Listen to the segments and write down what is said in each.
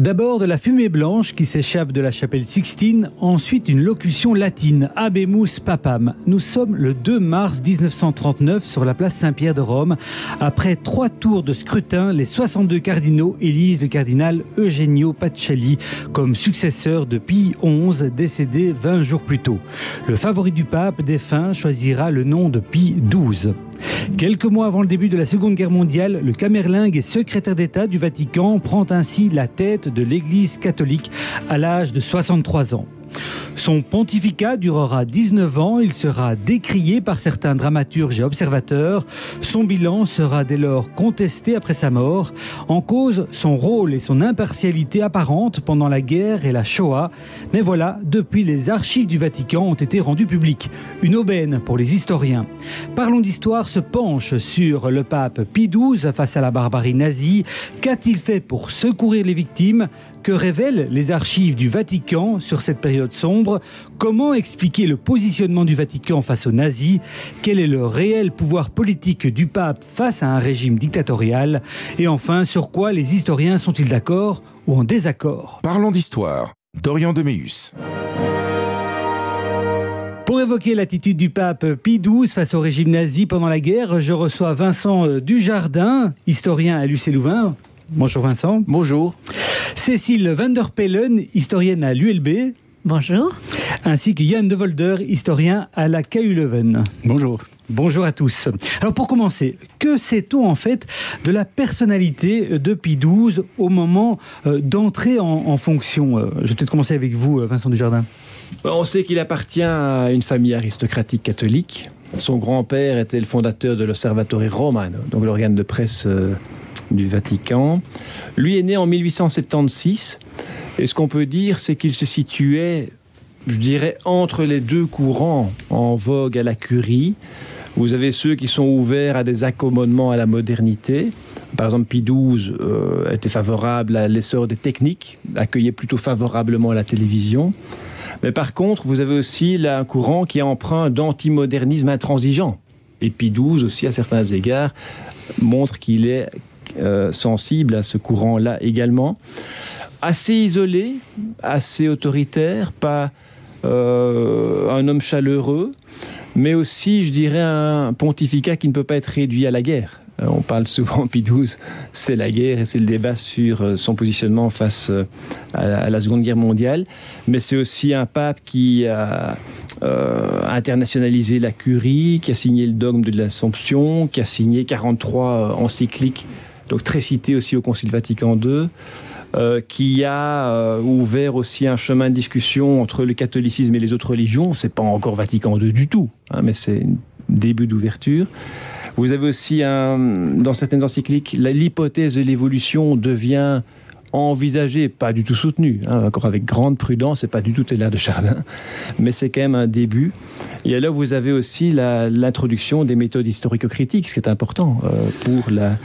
D'abord de la fumée blanche qui s'échappe de la chapelle Sixtine, ensuite une locution latine, Abemus Papam. Nous sommes le 2 mars 1939 sur la place Saint-Pierre de Rome. Après trois tours de scrutin, les 62 cardinaux élisent le cardinal Eugenio Pacelli comme successeur de Pie XI, décédé 20 jours plus tôt. Le favori du pape défunt choisira le nom de Pie XII. Quelques mois avant le début de la Seconde Guerre mondiale, le Camerlingue et secrétaire d'État du Vatican prend ainsi la tête de l'Église catholique à l'âge de 63 ans. Son pontificat durera 19 ans, il sera décrié par certains dramaturges et observateurs. Son bilan sera dès lors contesté après sa mort. En cause, son rôle et son impartialité apparente pendant la guerre et la Shoah. Mais voilà, depuis les archives du Vatican ont été rendues publiques. Une aubaine pour les historiens. Parlons d'histoire se penche sur le pape Pie XII face à la barbarie nazie. Qu'a-t-il fait pour secourir les victimes? Que révèlent les archives du Vatican sur cette période sombre? Comment expliquer le positionnement du Vatican face aux nazis? Quel est le réel pouvoir politique du pape face à un régime dictatorial? Et enfin, sur quoi les historiens sont-ils d'accord ou en désaccord? Parlons d'histoire. Dorian Deméus. Pour évoquer l'attitude du pape Pie XII face au régime nazi pendant la guerre, je reçois Vincent Dujardin, historien à l'UCLouvain. Bonjour Vincent. Bonjour. Cécile Vanderpellen, historienne à l'ULB. Bonjour. Ainsi que Yann de Volder, historien à la KU Leuven. Bonjour. Bonjour à tous. Alors pour commencer, que sait-on en fait de la personnalité de Pie XII au moment euh, d'entrer en, en, fonction euh, Je vais peut-être commencer avec vous, euh, Vincent Dujardin. On sait qu'il appartient à une famille aristocratique catholique. Son grand-père était le fondateur de l'Osservatore Romano, donc l'organe de presse du Vatican. Lui est né en 1876 et ce qu'on peut dire, c'est qu'il se situait, je dirais, entre les deux courants en vogue à la curie. Vous avez ceux qui sont ouverts à des accommodements à la modernité. Par exemple, Pie XII euh, était favorable à l'essor des techniques, accueillait plutôt favorablement la télévision. Mais par contre, vous avez aussi un courant qui est empreint d'antimodernisme intransigeant. Et Pie XII aussi, à certains égards, montre qu'il est euh, sensible à ce courant-là également. Assez isolé, assez autoritaire, pas euh, un homme chaleureux, mais aussi, je dirais, un pontificat qui ne peut pas être réduit à la guerre. Euh, on parle souvent, Pie XII, c'est la guerre et c'est le débat sur euh, son positionnement face à la Seconde Guerre mondiale. Mais c'est aussi un pape qui a internationalisé la curie, qui a signé le dogme de l'Assomption, qui a signé 43 encycliques donc très cité aussi au Concile Vatican II. Euh, qui a euh, ouvert aussi un chemin de discussion entre le catholicisme et les autres religions. C'est pas encore Vatican II du tout, hein, mais c'est un début d'ouverture. Vous avez aussi un, dans certaines encycliques l'hypothèse de l'évolution devient envisagée, pas du tout soutenue, hein, encore avec grande prudence, c'est pas du tout là de Chardin, mais c'est quand même un début. Et alors vous avez aussi l'introduction des méthodes historico-critiques, ce qui est important euh, pour la,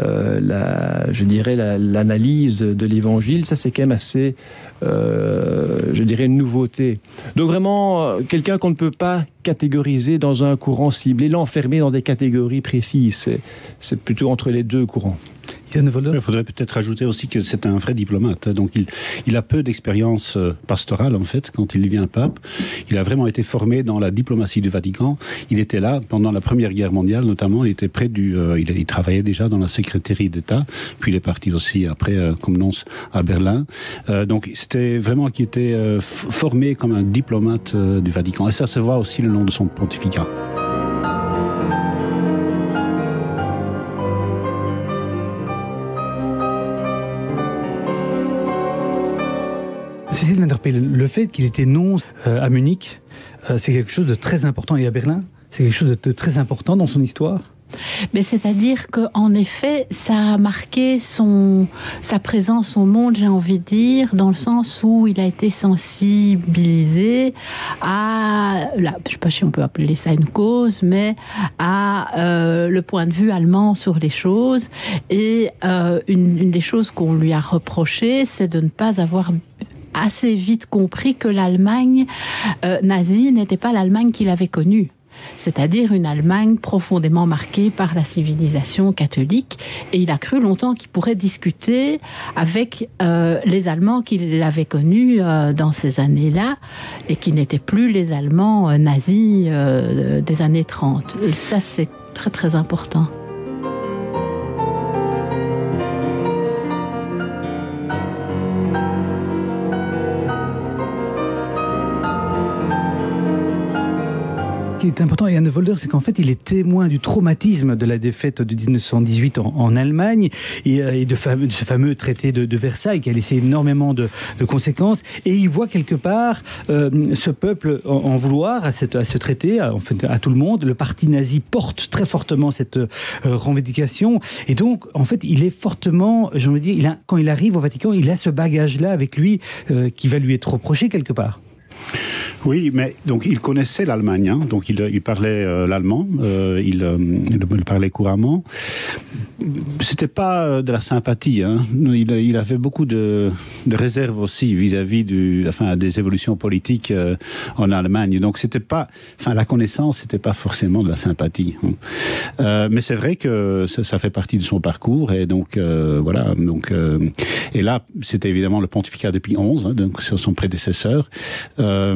euh, la, je dirais, l'analyse la, de, de l'évangile, ça c'est quand même assez, euh, je dirais, une nouveauté. Donc vraiment, euh, quelqu'un qu'on ne peut pas catégoriser dans un courant ciblé, l'enfermer dans des catégories précises, c'est plutôt entre les deux courants. Il faudrait peut-être ajouter aussi que c'est un vrai diplomate. Hein. Donc il, il a peu d'expérience euh, pastorale en fait quand il devient pape. Il a vraiment été formé dans la diplomatie du Vatican. Il était là pendant la Première Guerre mondiale notamment. Il était près du. Euh, il, il, travaillait déjà dans la secrétaire d'État. Puis il est parti aussi après euh, comme nonce à Berlin. Euh, donc c'était vraiment qui était euh, formé comme un diplomate euh, du Vatican. Et ça se voit aussi le long de son pontificat. Cécile le fait qu'il était non euh, à Munich, euh, c'est quelque chose de très important, et à Berlin, c'est quelque chose de, très important dans son histoire mais c'est-à-dire qu'en effet, ça a marqué son, sa présence au monde, j'ai envie de dire, dans le sens où il a été sensibilisé à, je ne sais pas si on peut appeler ça une cause, mais à euh, le point de vue allemand sur les choses. Et une, une des choses qu'on lui a reproché, c'est de ne pas avoir assez vite compris que l'Allemagne euh, nazie n'était pas l'Allemagne qu'il avait connue c'est-à-dire une Allemagne profondément marquée par la civilisation catholique. Et il a cru longtemps qu'il pourrait discuter avec euh, les Allemands qu'il avait connus euh, dans ces années-là et qui n'étaient plus les Allemands nazis des années 30. Ça, c'est très très important. Qui est important, Yann de Volder, c'est qu'en fait, il est témoin du traumatisme de la défaite de 1918 en, Allemagne et, euh, et de, ce fameux traité de, Versailles qui a laissé énormément de, conséquences. Et il voit quelque part euh, ce peuple en, vouloir à, ce traité, à, en fait, à tout le monde. Le parti nazi porte très fortement cette euh, revendication. Et donc, en fait, il est fortement, j'ai envie de dire, quand il arrive au Vatican, il a ce bagage-là avec lui qui va lui être reproché quelque part. Oui, mais donc il connaissait l'Allemagne, hein, donc il, parlait euh, l'allemand, euh, il, euh, parlait couramment. C'était pas euh, de la sympathie, hein. il, avait beaucoup de, réserves aussi vis-à-vis des évolutions politiques en Allemagne. Donc c'était pas, enfin la connaissance, c'était pas forcément de la sympathie. mais c'est vrai que ça, fait partie de son parcours et donc voilà. Donc et là, c'était évidemment le pontificat depuis 11, hein, donc c'est son prédécesseur.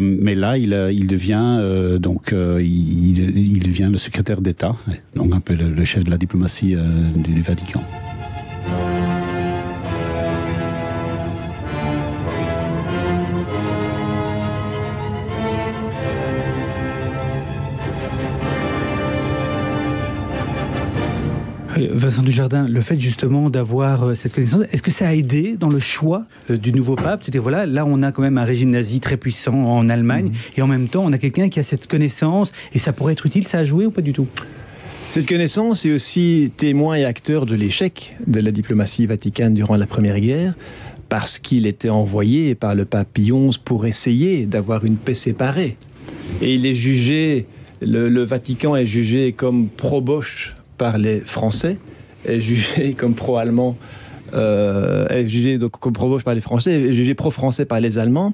Mais là, il, euh, devient euh, donc euh, il, devient le secrétaire d'État, donc un peu le, chef de la diplomatie euh, du Vatican. Vincent Dujardin, le fait justement d'avoir euh, cette connaissance, est-ce que ça a aidé dans le choix euh, du nouveau pape? C'est-à-dire, voilà, là, on a quand même un régime nazi très puissant en Allemagne, et en même temps, on a quelqu'un qui a cette connaissance, et ça pourrait être utile, ça a joué ou pas du tout? Cette connaissance est aussi témoin et acteur de l'échec de la diplomatie vaticane durant la Première Guerre, parce qu'il était envoyé par le pape XI pour essayer d'avoir une paix séparée. Et il est jugé, le, le Vatican est jugé comme pro-Bosch par les Français, est jugé comme pro-allemand, euh, est jugé donc comme pro-Bosch par les Français, est jugé pro-français par les Allemands,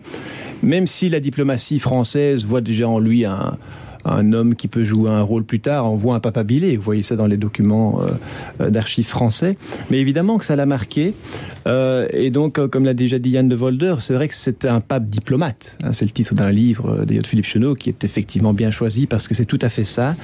même si la diplomatie française voit déjà en lui un, un homme qui peut jouer un rôle plus tard, on voit un papabilé, vous voyez ça dans les documents euh, d'archives français, mais évidemment que ça l'a marqué, euh, et donc, euh, comme l'a déjà dit Yann de Volder, c'est vrai que c'était un pape diplomate, hein, c'est le titre d'un livre de Philippe Chenot qui est effectivement bien choisi parce que c'est tout à fait ça,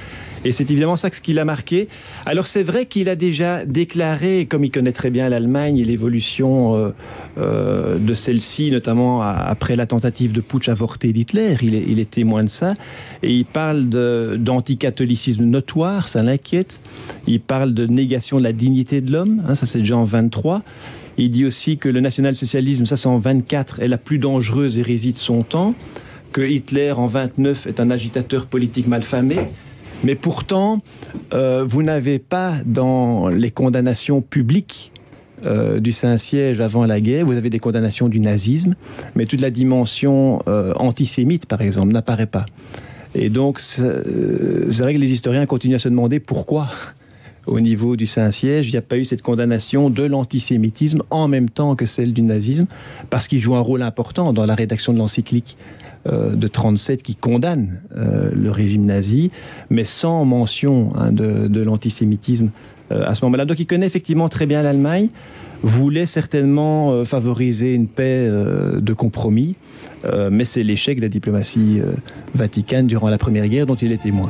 et c'est évidemment ça ce qui l'a marqué. Alors c'est vrai qu'il a déjà déclaré, comme il connaît très bien l'Allemagne et l'évolution euh, euh, de celle-ci, notamment après la tentative de putsch avorté d'Hitler, il est, témoin de ça, et il parle d'anticatholicisme notoire, ça l'inquiète, il parle de négation de la dignité de l'homme, hein, ça c'est déjà en 23, il dit aussi que le national-socialisme, ça c'est en 24, est la plus dangereuse hérésie de son temps, que Hitler en 29 est un agitateur politique malfamé, mais pourtant, euh, vous n'avez pas dans les condamnations publiques euh, du Saint-Siège avant la guerre, vous avez des condamnations du nazisme, mais toute la dimension euh, antisémite, par exemple, n'apparaît pas. Et donc, c'est vrai que les historiens continuent à se demander pourquoi, au niveau du Saint-Siège, il n'y a pas eu cette condamnation de l'antisémitisme en même temps que celle du nazisme, parce qu'il joue un rôle important dans la rédaction de l'encyclique euh, de 37 qui condamne euh, le régime nazi, mais sans mention hein, de, l'antisémitisme euh, à ce moment-là. Donc il connaît effectivement très bien l'Allemagne, voulait certainement favoriser une paix de compromis, mais c'est l'échec de la diplomatie vaticane durant la Première Guerre dont il est témoin.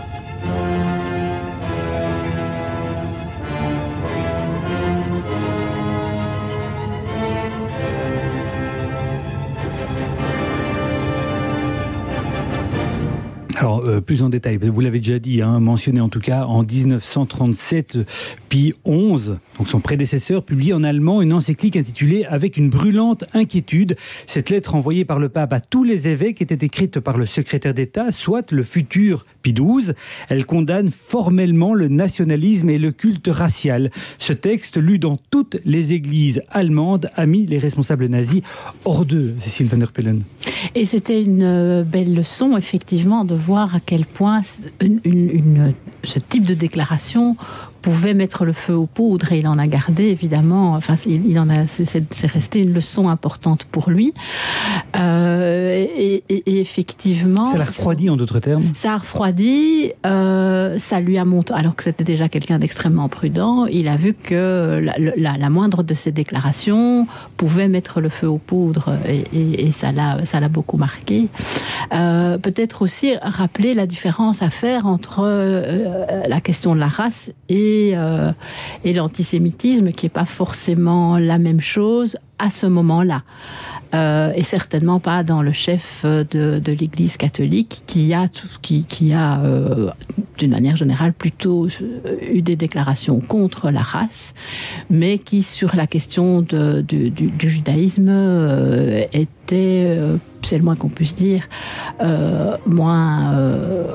Euh, plus en détail, vous l'avez déjà dit, hein, mentionné en tout cas, en 1937, Pie XI, donc son prédécesseur, publie en allemand une encyclique intitulée Avec une brûlante inquiétude. Cette lettre envoyée par le pape à tous les évêques était écrite par le secrétaire d'État, soit le futur Pie XII. Elle condamne formellement le nationalisme et le culte racial. Ce texte, lu dans toutes les églises allemandes, a mis les responsables nazis hors d'eux, Cécile van der Pellen. Et c'était une euh, belle leçon, effectivement, de voir quel point ce type de déclaration pouvait mettre le feu aux poudres et il en a gardé évidemment. Enfin, il, en a, c'est resté une leçon importante pour lui. Euh, et, effectivement, ça l'a refroidi en d'autres termes? Ça a refroidi. Euh, ça lui a monté, alors que c'était déjà quelqu'un d'extrêmement prudent. Il a vu que la, moindre de ses déclarations pouvait mettre le feu aux poudres et, ça l'a, ça l'a beaucoup marqué. Euh, peut-être aussi rappeler la différence à faire entre la question de la race et euh, et, l'antisémitisme, qui n'est pas forcément la même chose à ce moment-là. Euh, et certainement pas dans le chef de, l'Église catholique qui a, euh, d'une manière générale, plutôt eu des déclarations contre la race, mais qui, sur la question du, judaïsme, était, c'est le moins qu'on puisse dire, moins,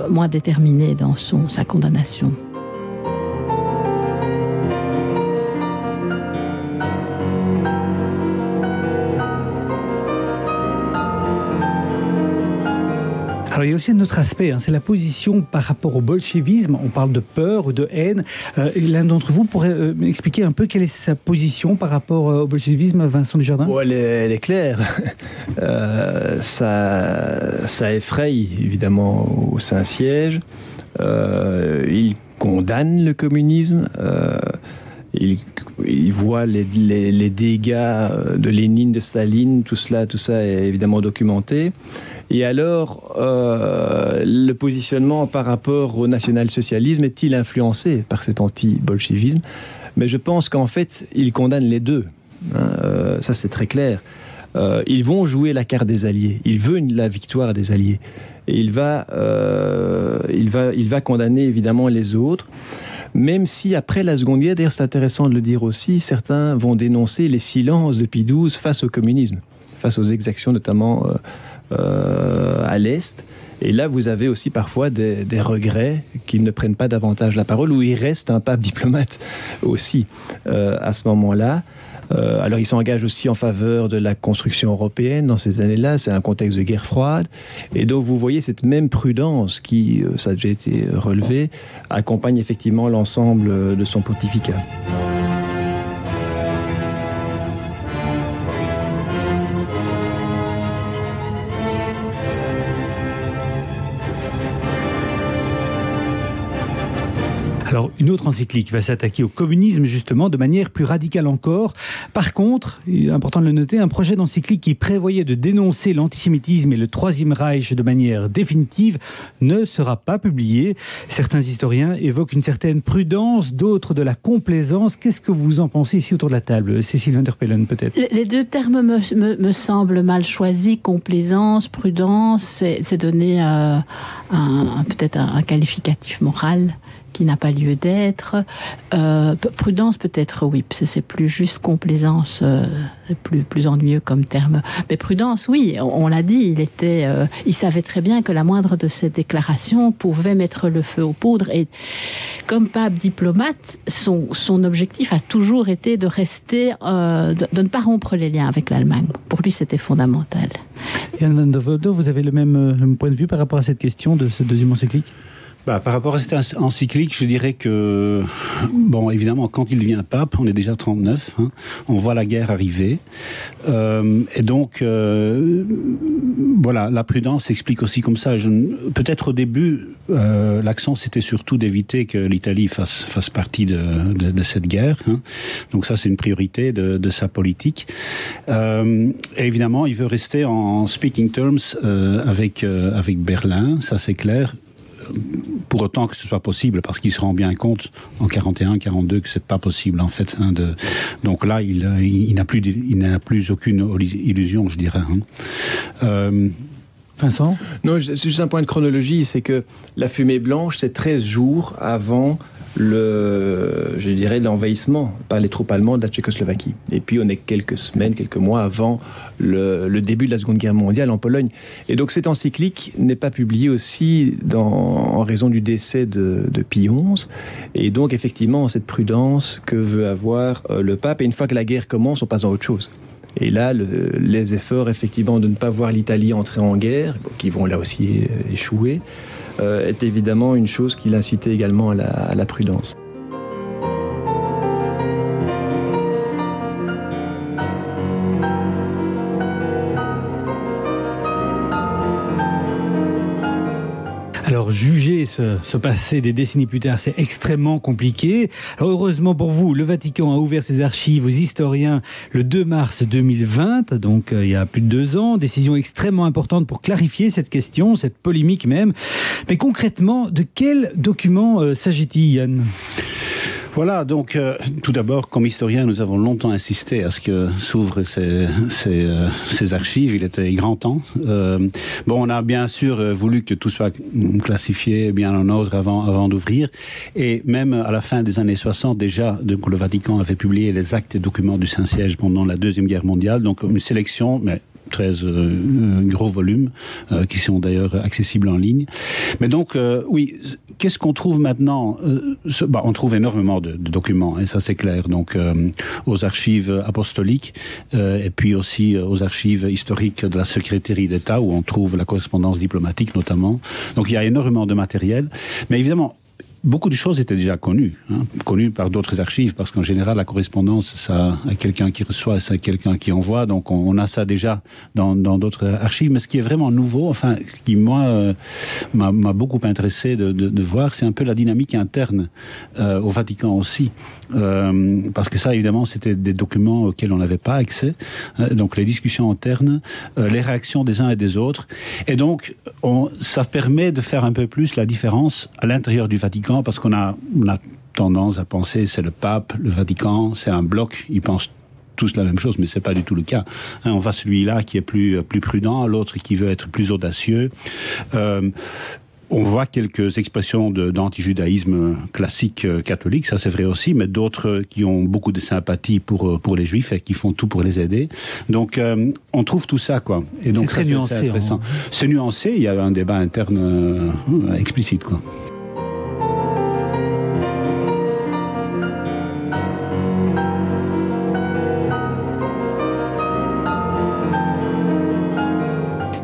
moins déterminé dans sa condamnation. Il y a aussi un autre aspect, hein, c'est la position par rapport au bolchevisme. On parle de peur ou de haine. Euh, l'un d'entre vous pourrait euh, m'expliquer un peu quelle est sa position par rapport euh, au bolchevisme, Vincent Dujardin? Bon, elle, est, elle, est, claire. ça, ça effraie évidemment au Saint-Siège. il condamne le communisme. Il, il, voit les, les, les, dégâts de Lénine, de Staline, tout cela, tout ça est évidemment documenté. Et alors, euh, le positionnement par rapport au national-socialisme est-il influencé par cet anti-bolchevisme? Mais je pense qu'en fait, il condamne les deux. Hein, euh, ça, c'est très clair. Euh, ils vont jouer la carte des alliés. Il veut la victoire des alliés. Et il va, il va, il va condamner évidemment les autres même si après la Seconde Guerre, d'ailleurs c'est intéressant de le dire aussi, certains vont dénoncer les silences de XII face au communisme, face aux exactions notamment à l'Est. Et là, vous avez aussi parfois des, regrets qu'ils ne prennent pas davantage la parole, ou il reste un pape diplomate aussi euh, à ce moment-là. Euh, alors, il s'engage aussi en faveur de la construction européenne dans ces années-là. C'est un contexte de guerre froide. Et donc, vous voyez cette même prudence qui, ça a déjà été relevé, accompagne effectivement l'ensemble de son pontificat. Alors, une autre encyclique va s'attaquer au communisme, justement, de manière plus radicale encore. Par contre, important de le noter, un projet d'encyclique qui prévoyait de dénoncer l'antisémitisme et le Troisième Reich de manière définitive ne sera pas publié. Certains historiens évoquent une certaine prudence, d'autres de la complaisance. Qu'est-ce que vous en pensez ici autour de la table Cécile Vanderpellen, peut-être? Les deux termes me, semblent mal choisis. Complaisance, prudence, c'est donner euh, peut-être un qualificatif moral qui n'a pas lieu d'être. Euh, prudence peut-être, oui, c'est plus juste complaisance, euh, plus, plus ennuyeux comme terme. Mais prudence, oui, on, l'a dit, il, était, euh, il savait très bien que la moindre de ces déclarations pouvait mettre le feu aux poudres. Et comme pape diplomate, son, son objectif a toujours été de rester, de, ne pas rompre les liens avec l'Allemagne. Pour lui, c'était fondamental. Yann Van vous avez le même, le même point de vue par rapport à cette question de ce deuxième encyclique? Bah, par rapport à cette encyclique, je dirais que, bon, évidemment, quand il devient pape, on est déjà 39, hein, on voit la guerre arriver. Euh, et donc, euh, voilà, la prudence explique aussi comme ça. Peut-être au début, euh, l'accent, c'était surtout d'éviter que l'Italie fasse, fasse partie de, cette guerre. Hein. Donc ça, c'est une priorité de, sa politique. Et évidemment, il veut rester en speaking terms avec, avec Berlin, ça c'est clair pour autant que ce soit possible, parce qu'il se rend bien compte en 41, 42 que c'est pas possible en fait. Hein, de... Donc là, il, il, n'a plus, il n'a plus aucune illusion, je dirais. Hein. Euh... Vincent? Non, c'est juste un point de chronologie, c'est que la fumée blanche, c'est 13 jours avant le, je dirais, l'envahissement par les troupes allemandes de la Tchécoslovaquie. Et puis on est quelques semaines, quelques mois avant le, début de la Seconde Guerre mondiale en Pologne. Et donc cette encyclique n'est pas publiée aussi en raison du décès de, de Pie XI. Et donc effectivement cette prudence que veut avoir euh, le pape. Et une fois que la guerre commence, on passe à autre chose. Et là, les efforts effectivement de ne pas voir l'Italie entrer en guerre, qui vont là aussi euh, échouer, est évidemment une chose qui l'incitait également à la, à la prudence. Alors juger ce, ce, passé des décennies plus tard, c'est extrêmement compliqué. Heureusement pour vous, le Vatican a ouvert ses archives aux historiens le 2 mars 2020, donc euh, il y a plus de deux ans. Décision extrêmement importante pour clarifier cette question, cette polémique même. Mais concrètement, de quel document euh, s'agit-il, Yann? Voilà, donc euh, tout d'abord, comme historien, nous avons longtemps insisté à ce que s'ouvrent ces, ces, euh, ces, archives. Il était grand temps. Euh, bon, on a bien sûr euh, voulu que tout soit classifié bien en ordre avant, avant d'ouvrir. Et même à la fin des années 60, déjà, le Vatican avait publié les actes et documents du Saint-Siège pendant la Deuxième Guerre mondiale. Donc une sélection, mais 13 euh, gros volumes euh, qui sont d'ailleurs accessibles en ligne. Mais donc, euh, oui, qu'est-ce qu'on trouve maintenant euh, bah, On trouve énormément de, documents, et ça c'est clair. Donc, euh, aux archives apostoliques euh, et puis aussi aux archives historiques de la secrétaire d'État où on trouve la correspondance diplomatique notamment. Donc, il y a énormément de matériel. Mais évidemment, beaucoup de choses étaient déjà connues, hein, connues par d'autres archives, parce qu'en général, la correspondance, ça a quelqu'un qui reçoit, c'est quelqu'un qui envoie, donc on, on, a ça déjà dans d'autres archives. Mais ce qui est vraiment nouveau, enfin, qui moi euh, m'a beaucoup intéressé de, de, de voir, c'est un peu la dynamique interne euh, au Vatican aussi, euh, parce que ça, évidemment, c'était des documents auxquels on n'avait pas accès, hein, donc les discussions internes, euh, les réactions des uns et des autres, et donc on, ça permet de faire un peu plus la différence à l'intérieur du Vatican parce qu'on a, on a tendance à penser c'est le pape, le Vatican, c'est un bloc, ils pensent tous la même chose, mais c'est pas du tout le cas. Hein, on va celui-là qui est plus plus prudent, l'autre qui veut être plus audacieux. Euh, on voit quelques expressions d'antijudaïsme classique euh, catholique, ça c'est vrai aussi, mais d'autres qui ont beaucoup de sympathie pour, pour les juifs et qui font tout pour les aider. Donc euh, on trouve tout ça quoi. Et donc c'est nuancé. intéressant. C'est nuancé, il y a un débat interne euh, explicite quoi.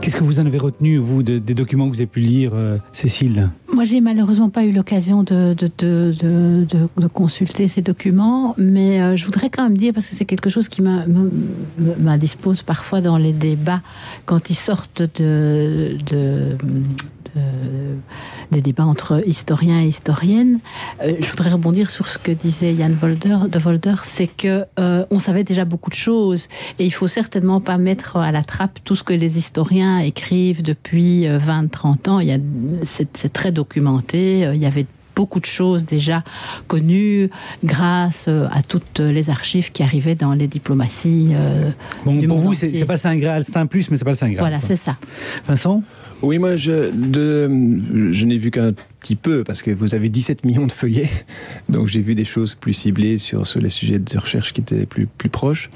Qu'est-ce que vous en avez retenu, vous, de, des documents que vous avez pu lire, euh, Cécile? Moi, j'ai malheureusement pas eu l'occasion de, consulter ces documents, mais euh, je voudrais quand même dire, parce que c'est quelque chose qui m'indispose parfois dans les débats, quand ils sortent de, des débats entre historiens et historiennes. Euh, je voudrais rebondir sur ce que disait Yann Volder, de Volder, c'est que euh, on savait déjà beaucoup de choses et il faut certainement pas mettre à la trappe tout ce que les historiens écrivent depuis 20-30 ans. Il y a c'est très documenté. Il y avait beaucoup de choses déjà connues grâce à toutes les archives qui arrivaient dans les diplomaties. Euh, bon, pour vous, c'est pas le Saint Graal, c'est un plus, mais c'est pas le Saint Graal. Voilà, c'est ça. Vincent? Oui, moi, je, de, je n'ai vu qu'un petit peu parce que vous avez 17 millions de feuillets, donc j'ai vu des choses plus ciblées sur, sur les sujets de recherche qui étaient plus, plus proches.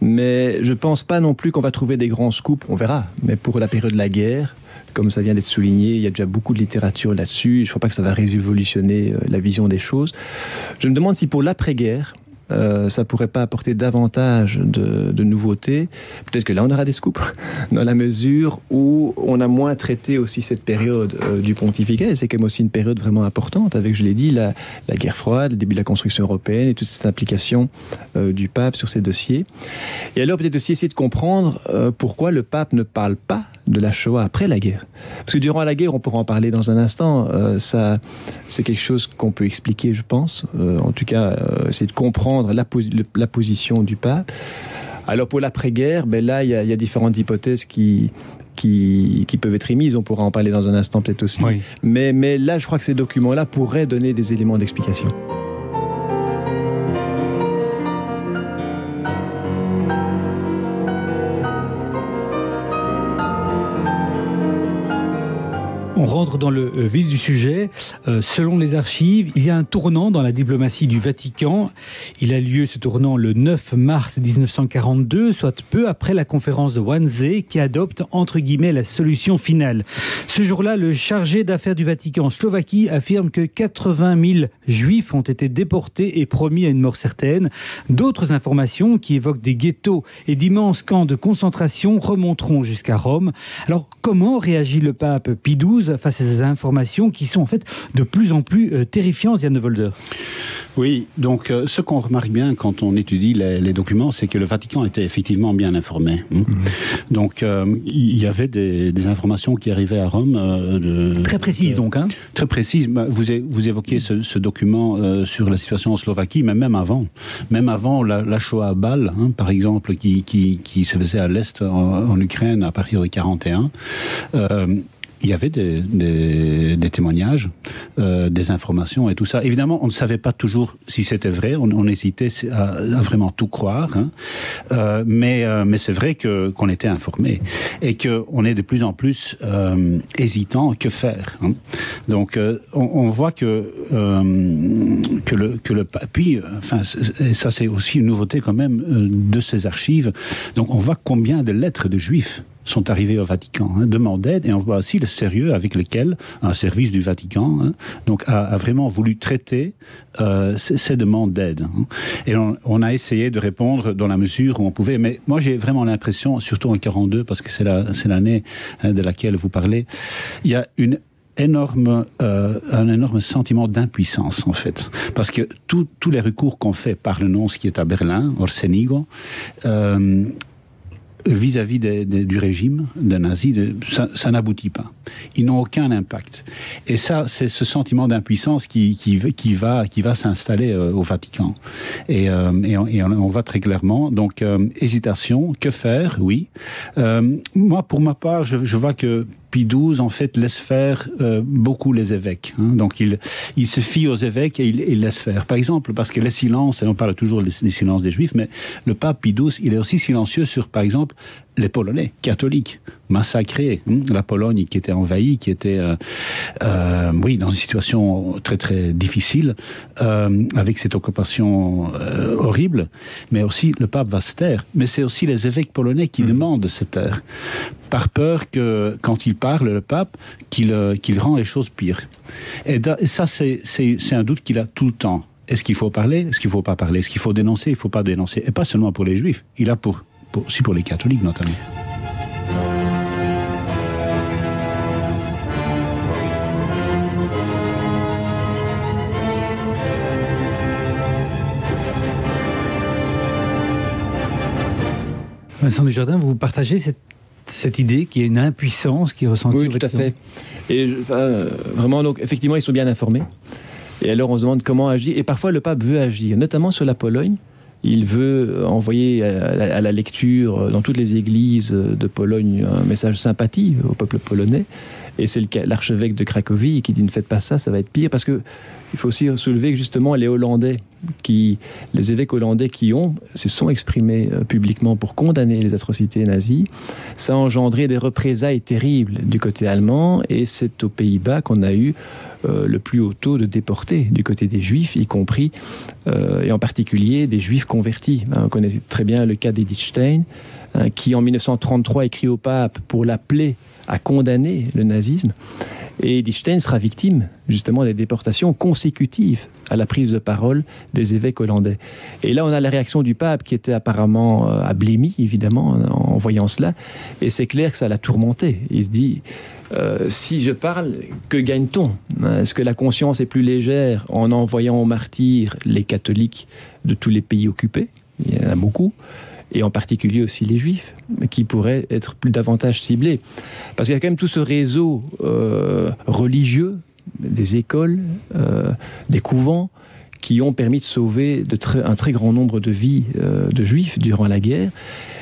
Mais je pense pas non plus qu'on va trouver des grands scoops, on verra. Mais pour la période de la guerre, comme ça vient d'être souligné, il y a déjà beaucoup de littérature là-dessus. Je ne crois pas que ça va révolutionner euh, la vision des choses. Je me demande si pour l'après-guerre, euh, ça pourrait pas apporter davantage de, de nouveautés. Peut-être que là, on aura des scoops, dans la mesure où on a moins traité aussi cette période euh, du pontificat. Et c'est quand même aussi une période vraiment importante, avec, je l'ai dit, la, la guerre froide, le début de la construction européenne et toutes ces implications euh, du pape sur ces dossiers. Et alors, peut-être aussi essayer de comprendre euh, pourquoi le pape ne parle pas de la Shoah après la guerre. Parce que durant la guerre, on pourra en parler dans un instant, euh, ça, c'est quelque chose qu'on peut expliquer, je pense. Euh, en tout cas, euh, c'est de comprendre la, pos la position du pape. Alors pour l'après-guerre, ben là, il y, y, a différentes hypothèses qui, qui, qui peuvent être émises. On pourra en parler dans un instant peut-être aussi. Oui. Mais, mais là, je crois que ces documents-là pourraient donner des éléments d'explication. On rentre dans le vif du sujet. Euh, selon les archives, il y a un tournant dans la diplomatie du Vatican. Il a lieu ce tournant le 9 mars 1942, soit peu après la conférence de Wannsee qui adopte entre guillemets la solution finale. Ce jour-là, le chargé d'affaires du Vatican en Slovaquie affirme que 80 000 juifs ont été déportés et promis à une mort certaine. D'autres informations qui évoquent des ghettos et d'immenses camps de concentration remonteront jusqu'à Rome. Alors comment réagit le pape Pie XII face à ces informations qui sont en fait de plus en plus euh, terrifiantes, Yann de Volder Oui, donc euh, ce qu'on remarque bien quand on étudie les, les documents, c'est que le Vatican était effectivement bien informé. hein. Donc euh, il y avait des, des informations qui arrivaient à Rome. euh, de, Très précises donc. Hein Très précise. Bah, Vous, vous évoquez ce, ce document euh, sur la situation en Slovaquie, mais même avant, même avant la, la Shoah à Bâle, hein, par exemple, qui, qui, qui se faisait à l'est en, en Ukraine à partir de 41. Il y avait des, des, des témoignages, euh, des informations et tout ça. Évidemment, on ne savait pas toujours si c'était vrai. On, on hésitait à, à vraiment tout croire. Hein. Euh, mais euh, mais c'est vrai que qu'on était informé et que on est de plus en plus euh, hésitant. Que faire hein. Donc euh, on, on voit que euh, que le que le puis enfin ça c'est aussi une nouveauté quand même de ces archives. Donc on voit combien de lettres de juifs sont arrivés au Vatican, hein, demandent d'aide, et on voit aussi le sérieux avec lequel un service du Vatican hein, donc a, vraiment voulu traiter euh, ces, demandes d'aide. hein. Et on, a essayé de répondre dans la mesure où on pouvait, mais moi j'ai vraiment l'impression, surtout en 42, parce que c'est la- c'est l'année hein, de laquelle vous parlez, il y a une énorme, euh, un énorme sentiment d'impuissance en fait, parce que tous les recours qu'on fait par le nonce qui est à Berlin, Orsenigo, euh, vis-à-vis du régime des nazis, de- ça n'aboutit pas. Ils n'ont aucun impact. Et ça, c'est ce sentiment d'impuissance qui, qui, qui va, qui va s'installer euh, au Vatican. Et, euh, et, on, et on- voit très clairement. Donc, euh, hésitation, que faire? Oui. Euh, moi, pour ma part, je, je vois que Pie XII, en fait, laisse faire euh, beaucoup les évêques. hein. Donc, il, il se fie aux évêques et il, il laisse faire. Par exemple, parce que les silences, et on parle toujours des, des silences des Juifs, mais le pape Pie XII, il est aussi silencieux sur, par exemple, les Polonais catholiques massacrés, hein. la Pologne qui était envahie, qui était, euh, euh, oui, dans une situation très très difficile, euh, avec cette occupation euh, horrible. Mais aussi le pape va se taire. Mais c'est aussi les évêques polonais qui demandent de se taire, par peur que quand il parle, le pape, qu'il euh, qu'il rend les choses pires. Et, da- et ça, c'est c'est- c'est un doute qu'il a tout le temps. Est-ce qu'il faut parler? Est-ce qu'il ne faut pas parler? Est-ce qu'il faut dénoncer? Il ne faut pas dénoncer. Et pas seulement pour les juifs. Il a pour, pour- aussi pour les catholiques notamment. Vincent Dujardin, vous partagez cette, cette idée qu'il y a une impuissance qui est ressentie Oui, tout à fait. Et euh, vraiment, donc, effectivement, ils sont bien informés. Et alors, on se demande comment agir. Et parfois, le pape veut agir, notamment sur la Pologne. Il veut euh, envoyer à la, lecture euh, dans toutes les églises euh, de Pologne un message de sympathie au peuple polonais. Et c'est l'archevêque de Cracovie qui dit ne faites pas ça, ça va être pire. Parce que il faut aussi soulever que justement les Hollandais, les évêques hollandais qui ont, se sont exprimés publiquement pour condamner les atrocités nazies, ça a engendré des représailles terribles du côté allemand. Et c'est aux Pays-Bas qu'on a eu le plus haut taux de déportés du côté des juifs, y compris euh, et en particulier des juifs convertis. Hein, on connaît très bien le cas d'Edith Stein, hein, qui en 1933 écrit au pape pour l'appeler à condamner le nazisme. Et Edith Stein sera victime justement des déportations consécutives à la prise de parole des évêques hollandais. Et là, on a la réaction du pape qui était apparemment euh, à blémi, évidemment, en, en voyant cela. Et c'est clair que ça l'a tourmenté. Il se dit, euh, si je parle, que gagne-t-on? Est-ce que la conscience est plus légère en envoyant au martyr les catholiques de tous les pays occupés? Il y en a beaucoup. Et en particulier aussi les juifs, qui pourraient être plus davantage ciblés. Parce qu'il y a quand même tout ce réseau euh, religieux, des écoles, euh, des couvents, qui ont permis de sauver un très grand nombre de vies de juifs durant la guerre.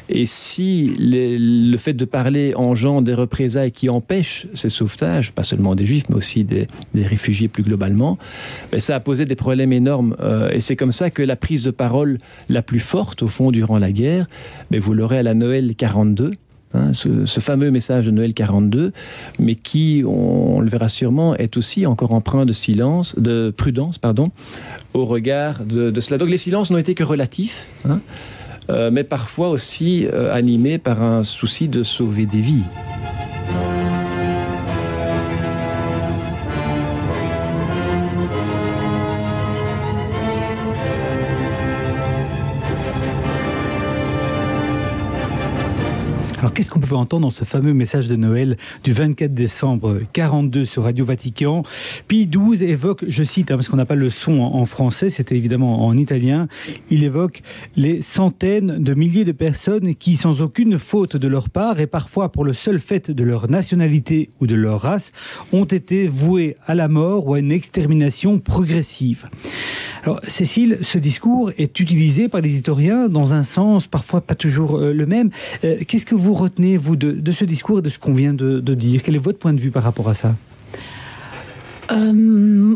Et si le fait de parler engendre des représailles qui empêchent ces sauvetages, pas seulement des juifs, mais aussi des, réfugiés plus globalement, ben, ça a posé des problèmes énormes. Euh, et c'est comme ça que la prise de parole la plus forte, au fond, durant la guerre, ben, vous l'aurez à la Noël 42. hein, ce, fameux message de Noël 42, mais qui, on, le verra sûrement, est aussi encore empreint de silence, de prudence, pardon, au regard de, cela. Donc les silences n'ont été que relatifs. hein, mais parfois aussi euh, animé par un souci de sauver des vies. Alors qu'est-ce qu'on pouvait entendre dans ce fameux message de Noël du 24 décembre 42 sur Radio Vatican? Pie XII évoque, je cite, hein, parce qu'on n'a pas le son en, français, c'était évidemment en italien, il évoque les centaines de milliers de personnes qui, sans aucune faute de leur part et parfois pour le seul fait de leur nationalité ou de leur race, ont été vouées à la mort ou à une extermination progressive. Alors, Cécile, ce discours est utilisé par les historiens dans un sens parfois pas toujours euh, le même. Euh, Qu'est-ce que vous retenez, vous, de, ce discours et de ce qu'on vient de dire? Quel est votre point de vue par rapport à ça? Euh,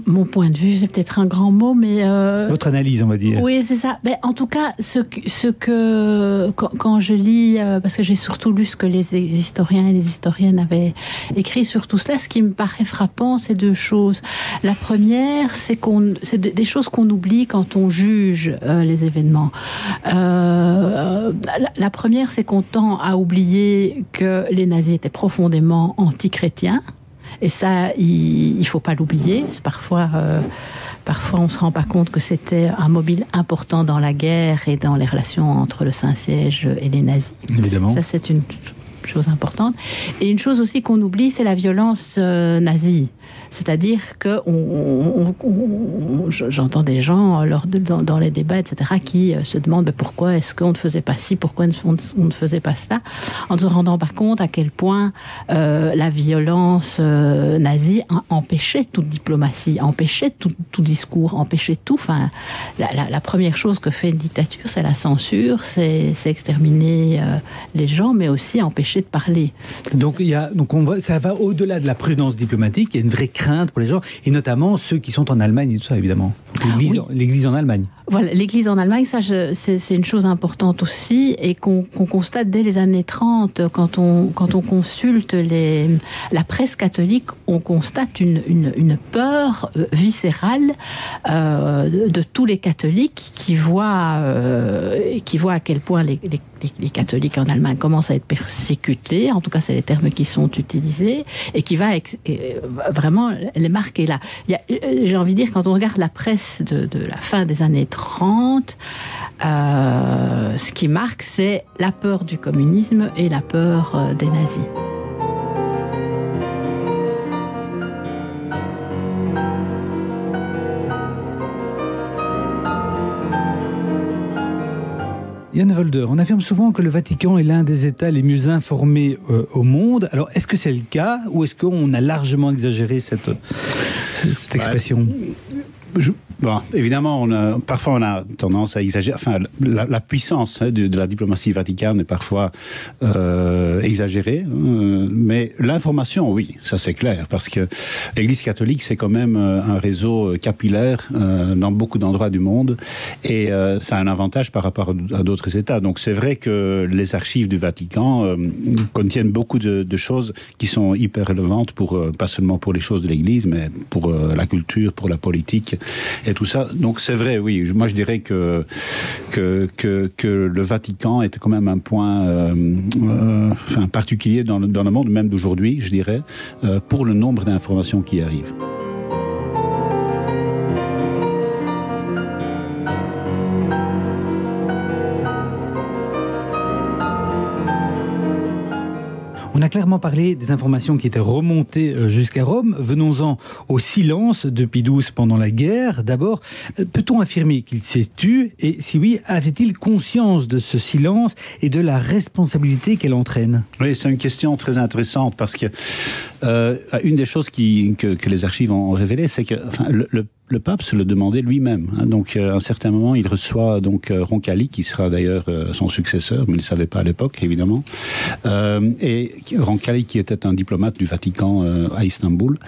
mon point de vue, c'est peut-être un grand mot, mais euh, Votre analyse, on va dire. Oui, c'est ça. Mais en tout cas, ce que, ce que quand, quand je lis, euh, parce que j'ai surtout lu ce que les historiens et les historiennes avaient écrit sur tout cela, ce qui me paraît frappant, c'est deux choses. La première, c'est qu'on, c'est de- des choses qu'on oublie quand on juge euh, les événements. Euh, la, la première, c'est qu'on tend à oublier que les nazis étaient profondément anti-chrétiens. Et ça, il ne faut pas l'oublier. Parfois, euh, parfois, on ne se rend pas compte que c'était un mobile important dans la guerre et dans les relations entre le Saint-Siège et les nazis. Évidemment. Ça, c'est une chose importante. Et une chose aussi qu'on oublie, c'est la violence euh, nazie. C'est-à-dire que j'entends des gens de, dans, les débats, etc., qui euh, se demandent pourquoi est-ce qu'on ne faisait pas ci, pourquoi on ne, faisait pas cela, en ne se rendant pas compte à quel point euh, la violence euh, nazie empêchait toute diplomatie, empêchait tout, discours, empêchait tout. Enfin, la, première chose que fait une dictature, c'est la censure, c'est exterminer euh, les gens, mais aussi empêcher de parler. Donc, ça va au-delà de la prudence diplomatique. Il y a une vraie crainte pour les gens, et notamment ceux qui sont en Allemagne et tout ça, évidemment. L'Église Oui. l'Église en Allemagne. L'Église en Allemagne, ça, c'est une chose importante aussi et qu'on constate dès les années 30 quand on consulte la presse catholique, on constate une peur euh, viscérale euh, de, tous les catholiques qui voient euh, à quel point les, catholiques en Allemagne commencent à être persécutés. En tout cas, c'est les termes qui sont utilisés et qui va vraiment les marquer là. J'ai envie de dire quand on regarde la presse de, de la fin des années 30, euh, ce qui marque, c'est la peur du communisme et la peur euh, des nazis. Yann Volder, on affirme souvent que le Vatican est l'un des États les mieux informés euh, au monde. Alors, est-ce que c'est le cas ou est-ce qu'on a largement exagéré cette, cette expression? Je- bon, évidemment, on a, parfois on a tendance à exagérer. Enfin, la, puissance hein, de, la diplomatie vaticane est parfois euh, exagérée, hein, mais l'information, oui, ça c'est clair, parce que l'Église catholique c'est quand même euh, un réseau capillaire euh, dans beaucoup d'endroits du monde, et euh, ça a un avantage par rapport à d'autres États. Donc c'est vrai que les archives du Vatican euh, contiennent beaucoup de, choses qui sont hyper relevantes pour euh, pas seulement pour les choses de l'Église, mais pour euh, la culture, pour la politique tout ça. Donc c'est vrai, oui. Moi, je dirais que le Vatican est quand même un point, euh, euh, particulier dans le, dans le monde, même d'aujourd'hui, je dirais, euh, pour le nombre d'informations qui arrivent. On a clairement parlé des informations qui étaient remontées euh, jusqu'à Rome. Venons-en au silence de Pie XII pendant la guerre. D'abord, euh, peut-on affirmer qu'il s'est tu? Et si oui, avait-il conscience de ce silence et de la responsabilité qu'elle entraîne? Oui, c'est une question très intéressante parce que euh, une des choses que, les archives ont révélé, c'est que le, le pape se le demandait lui-même. Hein, donc, euh, à un certain moment, il reçoit donc euh, Roncalli, qui sera d'ailleurs euh, son successeur, mais il ne savait pas à l'époque, évidemment. Euh, et Roncalli, qui était un diplomate du Vatican euh, à Istanbul,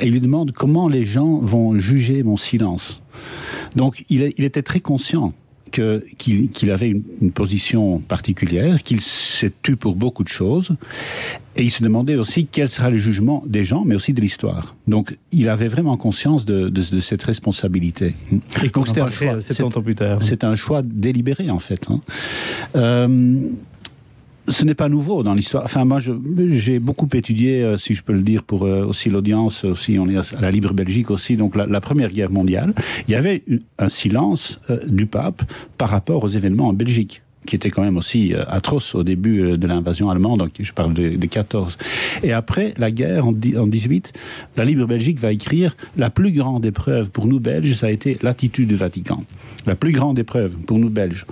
et il lui demande comment les gens vont juger mon silence. Donc, il, il était très conscient que- qu'il avait une, une position particulière, qu'il s'est tu pour beaucoup de choses, et il se demandait aussi quel sera le jugement des gens, mais aussi de l'histoire. Donc, il avait vraiment conscience de, de- de cette responsabilité. Et qu'on Donc, c'était un choix. C'est- 70 ans plus tard. C'est un choix délibéré, en fait. hein. Euh, ce n'est pas nouveau dans l'histoire. Enfin, moi, j'ai beaucoup étudié, euh, si je peux le dire, pour euh, aussi l'audience, aussi on est à la Libre Belgique aussi. Donc, la, Première Guerre mondiale, il y avait un silence euh, du pape par rapport aux événements en Belgique qui était quand même aussi atroce au début de l'invasion allemande, donc je parle de, de 14. Et après la guerre, en, en 18, la Libre Belgique va écrire la plus grande épreuve pour nous Belges, ça a été l'attitude du Vatican. La plus grande épreuve pour nous Belges.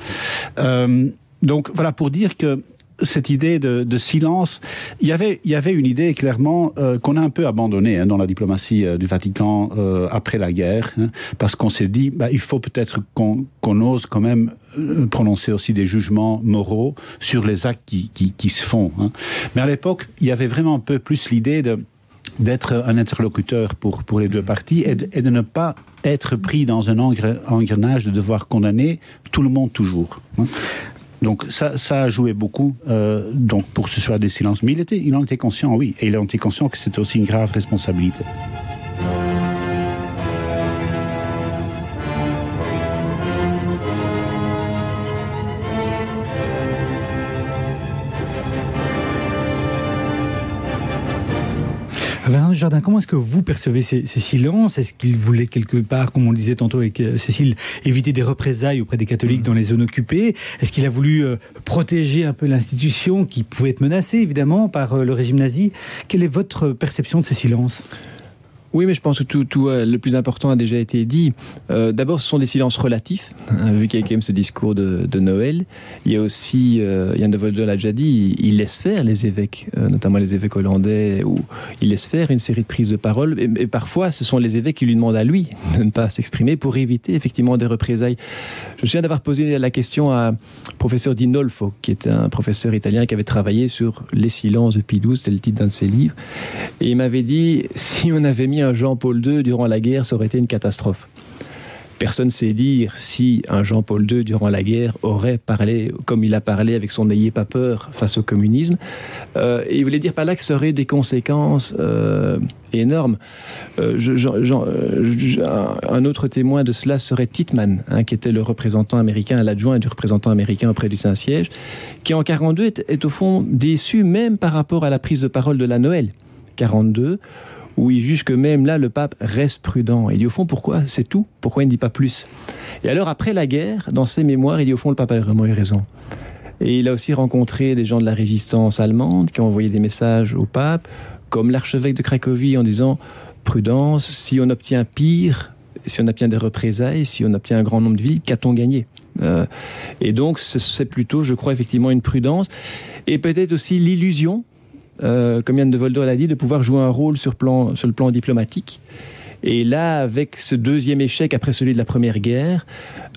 Donc voilà pour dire que cette idée de, de, silence, il y avait, il y avait une idée clairement euh, qu'on a un peu abandonnée hein, dans la diplomatie euh, du Vatican euh, après la guerre, hein, parce qu'on s'est dit, bah, il faut peut-être qu'on qu ose quand même euh, prononcer aussi des jugements moraux sur les actes qui, qui, qui se font. Hein. Mais à l'époque, il y avait vraiment un peu plus l'idée de d'être un interlocuteur pour, pour les deux parties et de, et de ne pas être pris dans un engrenage de devoir condamner tout le monde toujours. Donc ça, ça a joué beaucoup euh, donc pour ce choix des silences. Mais il, était, il en était conscient, oui, et il en était conscient que c'était aussi une grave responsabilité. Jardin, comment est-ce que vous percevez ces, ces silences? Est-ce qu'il voulait quelque part, comme on le disait tantôt avec euh, Cécile, éviter des représailles auprès des catholiques dans les zones occupées? Est-ce qu'il a voulu euh, protéger un peu l'institution qui pouvait être menacée évidemment par euh, le régime nazi? Quelle est votre perception de ces silences? Oui, mais je pense que tout, euh, le plus important a déjà été dit. Euh, D'abord, ce sont des silences relatifs, hein, vu qu'il y a quand même ce discours de, Noël. Il y a aussi, euh, Yann de Volder l'a déjà dit, il, laisse faire les évêques, euh, notamment les évêques hollandais, où il laisse faire une série de prises de parole. Et, parfois, ce sont les évêques qui lui demandent à lui de ne pas s'exprimer pour éviter effectivement des représailles. Je me souviens d'avoir posé la question à professeur Dinolfo, qui était un professeur italien qui avait travaillé sur les silences de XII, c'était le titre d'un de ses livres. Et il m'avait dit, si on avait mis un Jean-Paul II durant la guerre, ça aurait été une catastrophe. Personne ne sait dire si un Jean-Paul II durant la guerre aurait parlé comme il a parlé avec son n'ayez pas peur face au communisme. Euh, il voulait dire par là que ça aurait des conséquences euh, énormes. Euh, je, un autre témoin de cela serait Titman, hein, qui était le représentant américain, l'adjoint du représentant américain auprès du Saint-Siège, qui en 42 est, est au fond déçu même par rapport à la prise de parole de la Noël 42 où il juge que même là, le pape reste prudent. Il dit au fond, pourquoi C'est tout Pourquoi il ne dit pas plus Et alors, après la guerre, dans ses mémoires, il dit au fond, le pape a vraiment eu raison. Et il a aussi rencontré des gens de la résistance allemande qui ont envoyé des messages au pape, comme l'archevêque de Cracovie en disant prudence, si on obtient pire, si on obtient des représailles, si on obtient un grand nombre de villes, qu'a-t-on gagné euh, Et donc, c'est plutôt, je crois, effectivement une prudence et peut-être aussi l'illusion euh, comme Yann de Voldo l'a dit, de pouvoir jouer un rôle sur, le plan diplomatique. Et là, avec ce deuxième échec après celui de la Première Guerre,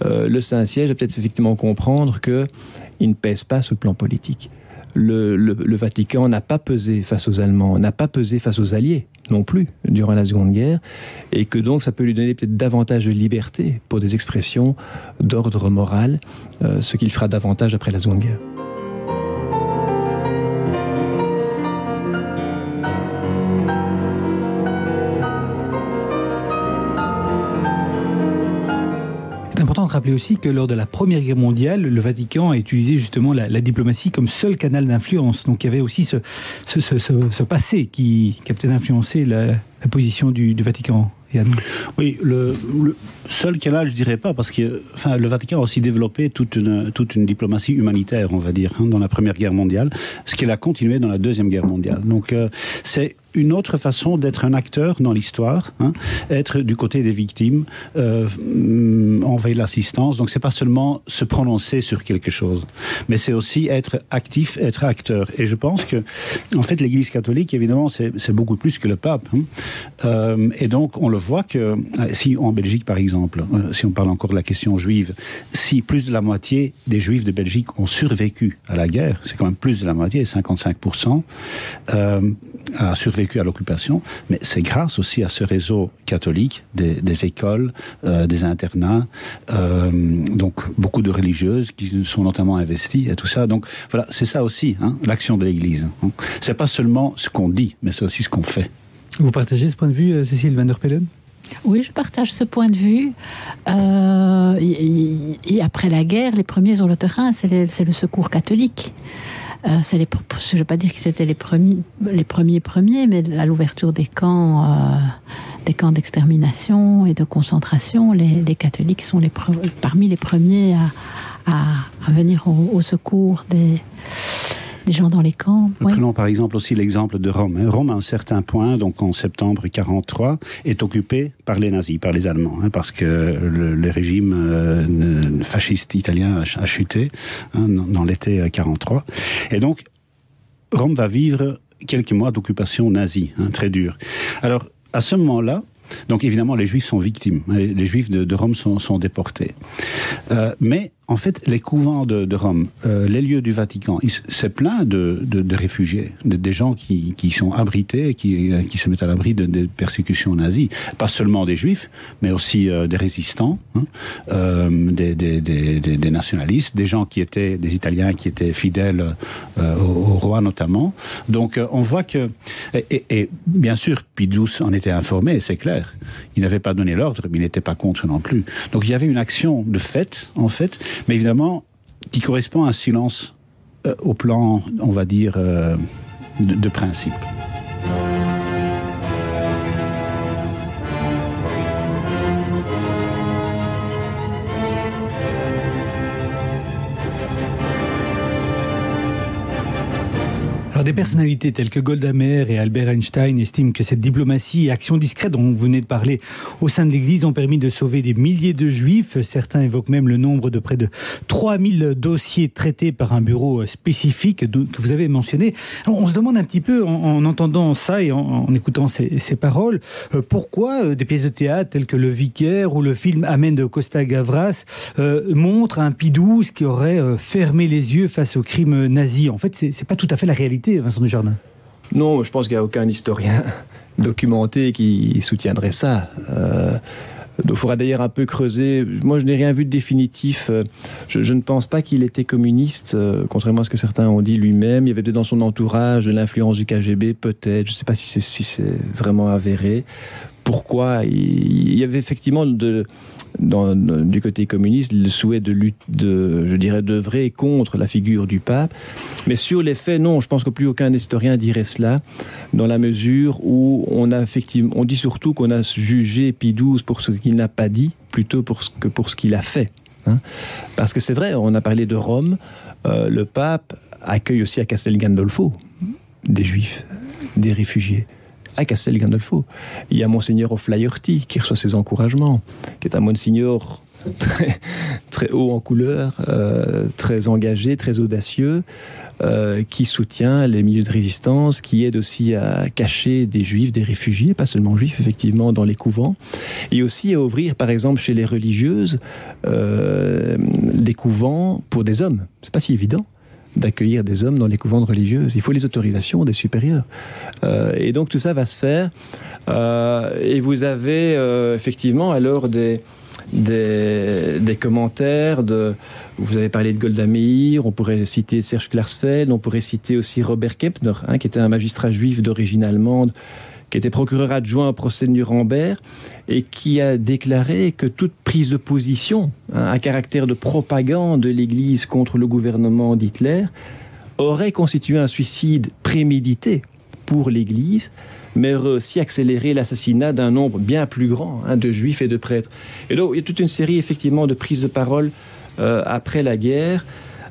euh, le Saint-Siège va peut-être effectivement comprendre qu'il ne pèse pas sur le plan politique. Le Vatican n'a pas pesé face aux Allemands, n'a pas pesé face aux Alliés non plus durant la Seconde Guerre, et que donc ça peut lui donner peut-être davantage de liberté pour des expressions d'ordre moral, euh, ce qu'il fera davantage après la Seconde Guerre. Rappeler aussi que lors de la Première Guerre mondiale, le Vatican a utilisé justement la, diplomatie comme seul canal d'influence. Donc il y avait aussi ce, ce, passé qui, a peut-être influencé la, position du, du Vatican. Yann. Oui, le, le, seul canal, je dirais pas, parce que enfin, le Vatican a aussi développé toute une, toute une diplomatie humanitaire, on va dire, hein, dans la Première Guerre mondiale, ce qu'il a continué dans la Deuxième Guerre mondiale. Donc euh, c'est une autre façon d'être un acteur dans l'histoire, hein, être du côté des victimes, euh, envoyer l'assistance. Donc c'est pas seulement se prononcer sur quelque chose, mais c'est aussi être actif, être acteur. Et je pense que, en fait, l'Église catholique, évidemment, c'est beaucoup plus que le pape. Hein. Euh, et donc on le voit que si en Belgique, par exemple, euh, si on parle encore de la question juive, si plus de la moitié des Juifs de Belgique ont survécu à la guerre, c'est quand même plus de la moitié, 55% euh, a survécu à l'occupation, mais c'est grâce aussi à ce réseau catholique des, des écoles, euh, des internats, euh, donc beaucoup de religieuses qui sont notamment investies et tout ça. Donc voilà, c'est ça aussi, hein, l'action de l'Église. Hein. C'est pas seulement ce qu'on dit, mais c'est aussi ce qu'on fait. Vous partagez ce point de vue, euh, Cécile Van der Pellen oui, je partage ce point de vue. Euh, et, et après la guerre, les premiers sur le terrain, c'est le secours catholique. Euh, les, je ne veux pas dire que c'était les premiers, les premiers premiers, mais à l'ouverture des camps, euh, des camps d'extermination et de concentration, les, catholiques sont les parmi les premiers à, venir au, secours des, gens dans les camps. Prenons par exemple aussi l'exemple de Rome. Hein. Rome, à un certain point, donc en septembre 43, est occupé par les nazis, par les Allemands, hein, parce que le, régime euh, fasciste italien a, chuté hein, dans l'été 43. Et donc, Rome va vivre quelques mois d'occupation nazie, très dur. Alors, à ce moment-là, donc évidemment, les Juifs sont victimes. Les, Juifs de, Rome sont, déportés. Euh, mais en fait, les couvents de, Rome, euh, les lieux du Vatican, c'est plein de, réfugiés, des gens qui, sont abrités, qui, euh, qui se mettent à l'abri de, des persécutions nazies. Pas seulement des juifs, mais aussi euh, des résistants, hein, des, des, nationalistes, des gens qui étaient, des Italiens qui étaient fidèles au, roi notamment. Donc on voit que, et, et bien sûr, Pidous en était informé, c'est clair. Il n'avait pas donné l'ordre, mais il n'était pas contre non plus. Donc il y avait une action de fait, en fait, mais évidemment, qui correspond à un silence euh, au plan, on va dire, euh, de principe. Des personnalités telles que Golda Meir et Albert Einstein estiment que cette diplomatie et action discrète dont vous venez de parler au sein de l'Église ont permis de sauver des milliers de juifs. Certains évoquent même le nombre de près de 3000 dossiers traités par un bureau spécifique que vous avez mentionné. On se demande un petit peu, en, entendant ça et en, écoutant ces, paroles, euh, pourquoi euh, des pièces de théâtre telles que Le Vicaire ou le film Amen de Costa Gavras euh, montrent un Pidouze qui aurait fermé les yeux face aux crimes nazis. En fait, c'est pas tout à fait la réalité Vincent Dujardin Non, je pense qu'il n'y a aucun historien documenté qui soutiendrait ça. Euh, il faudra d'ailleurs un peu creuser. Moi, je n'ai rien vu de définitif. Euh, je, ne pense pas qu'il était communiste, euh, contrairement à ce que certains ont dit lui-même. Il y avait peut-être dans son entourage l'influence du KGB, peut-être. Je ne sais pas si c'est vraiment avéré pourquoi il y avait effectivement du côté communiste le souhait de lutte, je dirais, d'œuvrer contre la figure du pape. Mais sur les faits, non, je pense que plus aucun historien dirait cela, dans la mesure où on a effectivement, on dit surtout qu'on a jugé Pie XII pour ce qu'il n'a pas dit, plutôt pour ce que pour ce qu'il a fait. Hein. Parce que c'est vrai, on a parlé de Rome, euh, le pape accueille aussi à Castel Gandolfo des juifs, des réfugiés à Castel Gandolfo. Il y a Monseigneur O'Flaherty qui reçoit ses encouragements, qui est un Monseigneur très, haut en couleur, euh, très engagé, très audacieux, euh, qui soutient les milieux de résistance, qui aide aussi à cacher des juifs, des réfugiés, pas seulement juifs, effectivement, dans les couvents, et aussi à ouvrir, par exemple, chez les religieuses, euh, des couvents pour des hommes. C'est pas si évident d'accueillir des hommes dans les couvents religieuses. Il faut les autorisations des supérieurs. Euh, et donc tout ça va se faire. Euh, et vous avez euh, effectivement alors des, des, commentaires. De, vous avez parlé de Golda Meir, on pourrait citer Serge Klarsfeld, on pourrait citer aussi Robert Kempner, hein, qui était un magistrat juif d'origine allemande qui était procureur adjoint au procès de Nuremberg et qui a déclaré que toute prise de position hein, à caractère de propagande de l'Église contre le gouvernement d'Hitler aurait constitué un suicide prémédité pour l'Église, mais aussi accéléré l'assassinat d'un nombre bien plus grand hein, de juifs et de prêtres. Et donc il y a toute une série effectivement de prises de parole euh, après la guerre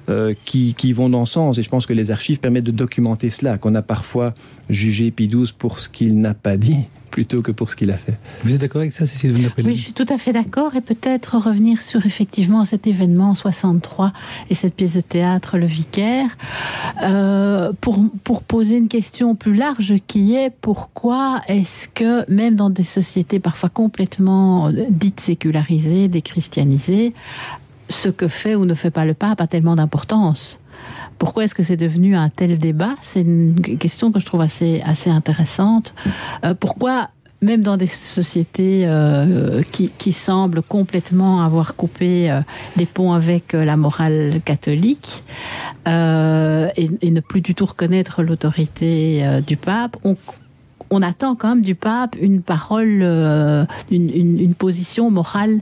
euh, qui, vont dans ce sens. Et je pense que les archives permettent de documenter cela, qu'on a parfois jugé XII pour ce qu'il n'a pas dit plutôt que pour ce qu'il a fait. Vous êtes d'accord avec ça, Cécile Oui, je suis tout à fait d'accord. Et peut-être revenir sur effectivement cet événement en 63 et cette pièce de théâtre, Le Vicaire, euh, pour, pour poser une question plus large qui est pourquoi est-ce que, même dans des sociétés parfois complètement dites sécularisées, déchristianisées, ce que fait ou ne fait pas le pape a tellement d'importance. Pourquoi est-ce que c'est devenu un tel débat? C'est une question que je trouve assez, intéressante. Euh, pourquoi, même dans des sociétés euh, qui, semblent complètement avoir coupé euh, les ponts avec la morale catholique et, ne plus du tout reconnaître l'autorité du pape, on, on attend quand même du pape une parole, euh, une, position morale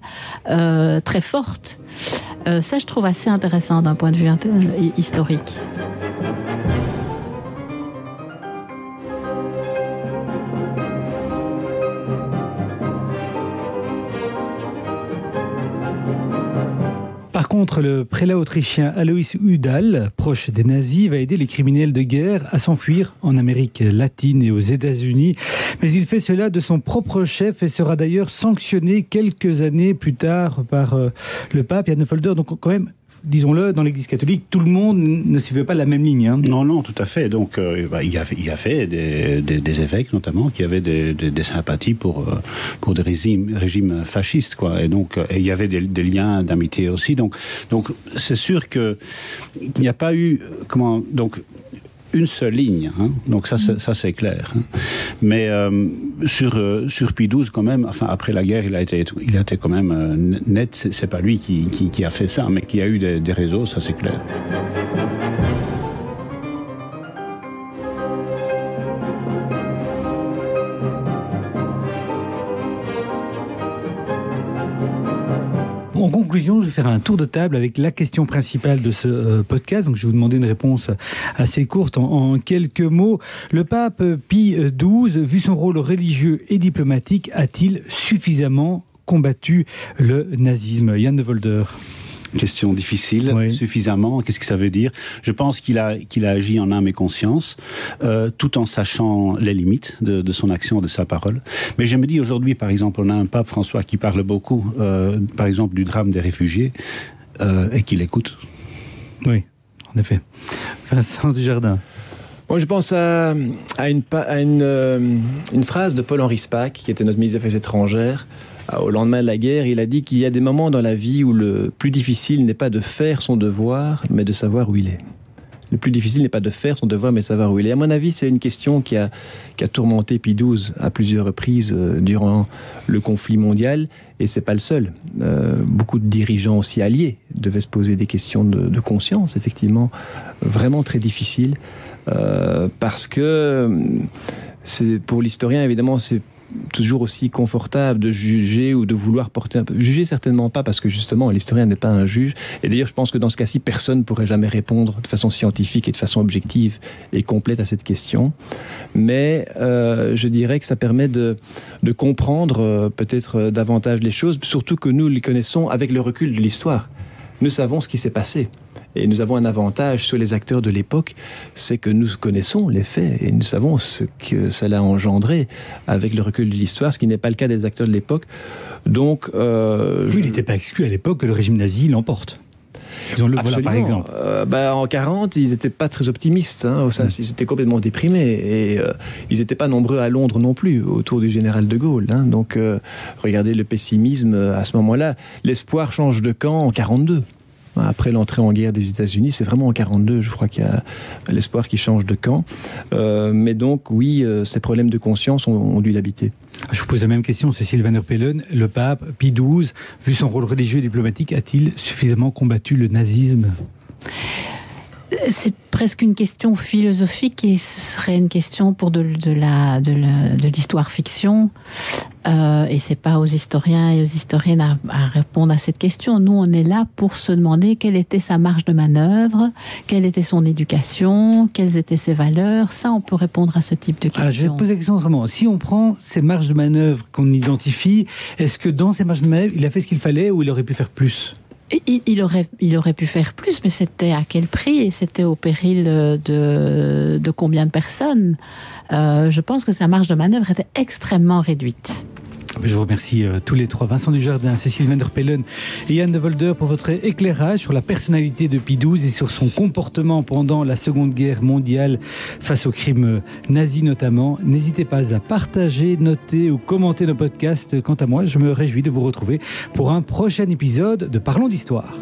euh, très forte. Euh, ça, je trouve assez intéressant d'un point de vue historique. Par contre, le prélat autrichien Alois Udall, proche des nazis, va aider les criminels de guerre à s'enfuir en Amérique latine et aux États-Unis. Mais il fait cela de son propre chef et sera d'ailleurs sanctionné quelques années plus tard par euh, le pape Jan Folder. Donc quand même, disons-le, dans l'Église catholique, tout le monde ne suivait pas la même ligne. Hein. Non, non, tout à fait. Donc, euh, il, y avait, des, évêques, notamment, qui avaient des, sympathies pour, euh, pour des régimes, fascistes, quoi. Et donc, et il y avait des, liens d'amitié aussi. Donc, donc, c'est sûr que il n'y a pas eu, comment, donc, une seule ligne. Hein. Donc ça, ça c'est clair. Hein. Mais euh, sur euh, sur Pie XII, quand même, enfin après la guerre, il a été il a été quand même euh, net. C'est pas lui qui, qui, qui, a fait ça, mais qui a eu des, des réseaux, ça c'est clair. Conclusion, je vais faire un tour de table avec la question principale de ce euh, podcast. Donc, je vais vous demander une réponse assez courte en, en quelques mots. Le pape Pie XII, vu son rôle religieux et diplomatique, a-t-il suffisamment combattu le nazisme? Yann de Volder question difficile, oui. suffisamment. Qu'est-ce que ça veut dire? Je pense qu'il a, qu'il a agi en âme et conscience, euh, tout en sachant les limites de, de, son action, de sa parole. Mais je me dis aujourd'hui, par exemple, on a un pape François qui parle beaucoup, euh, par exemple, du drame des réfugiés euh, et qui l'écoute. Oui, en effet. Vincent Dujardin. Moi, je pense à, à, une, à une, euh, une phrase de Paul-Henri Spaak, qui était notre ministre des Affaires étrangères, au lendemain de la guerre, il a dit qu'il y a des moments dans la vie où le plus difficile n'est pas de faire son devoir, mais de savoir où il est. Le plus difficile n'est pas de faire son devoir, mais de savoir où il est. À mon avis, c'est une question qui a, qui a tourmenté Pie XII à plusieurs reprises euh, durant le conflit mondial, et c'est pas le seul. Euh, beaucoup de dirigeants aussi alliés devaient se poser des questions de, conscience, effectivement, vraiment très difficiles, euh, parce que c'est pour l'historien, évidemment, c'est toujours aussi confortable de juger ou de vouloir porter un peu. Juger certainement pas parce que justement l'historien n'est pas un juge. Et d'ailleurs, je pense que dans ce cas-ci, personne ne pourrait jamais répondre de façon scientifique et de façon objective et complète à cette question. Mais euh, je dirais que ça permet de, de comprendre euh, peut-être davantage les choses, surtout que nous les connaissons avec le recul de l'histoire. Nous savons ce qui s'est passé. Et nous avons un avantage sur les acteurs de l'époque, c'est que nous connaissons les faits et nous savons ce que cela a engendré avec le recul de l'histoire, ce qui n'est pas le cas des acteurs de l'époque. Donc, euh, oui, je... il n'était pas exclu à l'époque que le régime nazi l'emporte. Disons-le voilà, par exemple. Euh, bah, en 40, ils n'étaient pas très optimistes. Hein, au sein, mmh. Ils étaient complètement déprimés. Et euh, ils n'étaient pas nombreux à Londres non plus, autour du général de Gaulle. Hein, donc, euh, regardez le pessimisme à ce moment-là. L'espoir change de camp en 42 après l'entrée en guerre des États-Unis. C'est vraiment en 42, je crois qu'il y a l'espoir qui change de camp. Euh, mais donc, oui, euh, ces problèmes de conscience ont, ont dû l'habiter. Je vous pose la même question, Cécile Van der Pellen. Le pape Pie XII, vu son rôle religieux et diplomatique, a-t-il suffisamment combattu le nazisme? C'est presque une question philosophique et ce serait une question pour de, de la de l'histoire fiction. Euh, et c'est pas aux historiens et aux historiennes à, à, répondre à cette question. Nous on est là pour se demander quelle était sa marge de manœuvre quelle était son éducation quelles étaient ses valeurs. Ça on peut répondre à ce type de questions Alors, je vais poser la question autrement. Si on prend ces marges de manœuvre qu'on identifie est-ce que dans ces marges de manœuvre il a fait ce qu'il fallait ou il aurait pu faire plus? Il, aurait, il aurait pu faire plus, mais c'était à quel prix et c'était au péril de, de combien de personnes? Euh, Je pense que sa marge de manœuvre était extrêmement réduite. Je vous remercie euh, tous les trois, Vincent Dujardin, Cécile Vanderpellen et Yann de Volder pour votre éclairage sur la personnalité de Pie XII et sur son comportement pendant la Seconde Guerre mondiale face aux crimes nazis notamment. N'hésitez pas à partager, noter ou commenter nos podcasts. Quant à moi, je me réjouis de vous retrouver pour un prochain épisode de Parlons d'Histoire.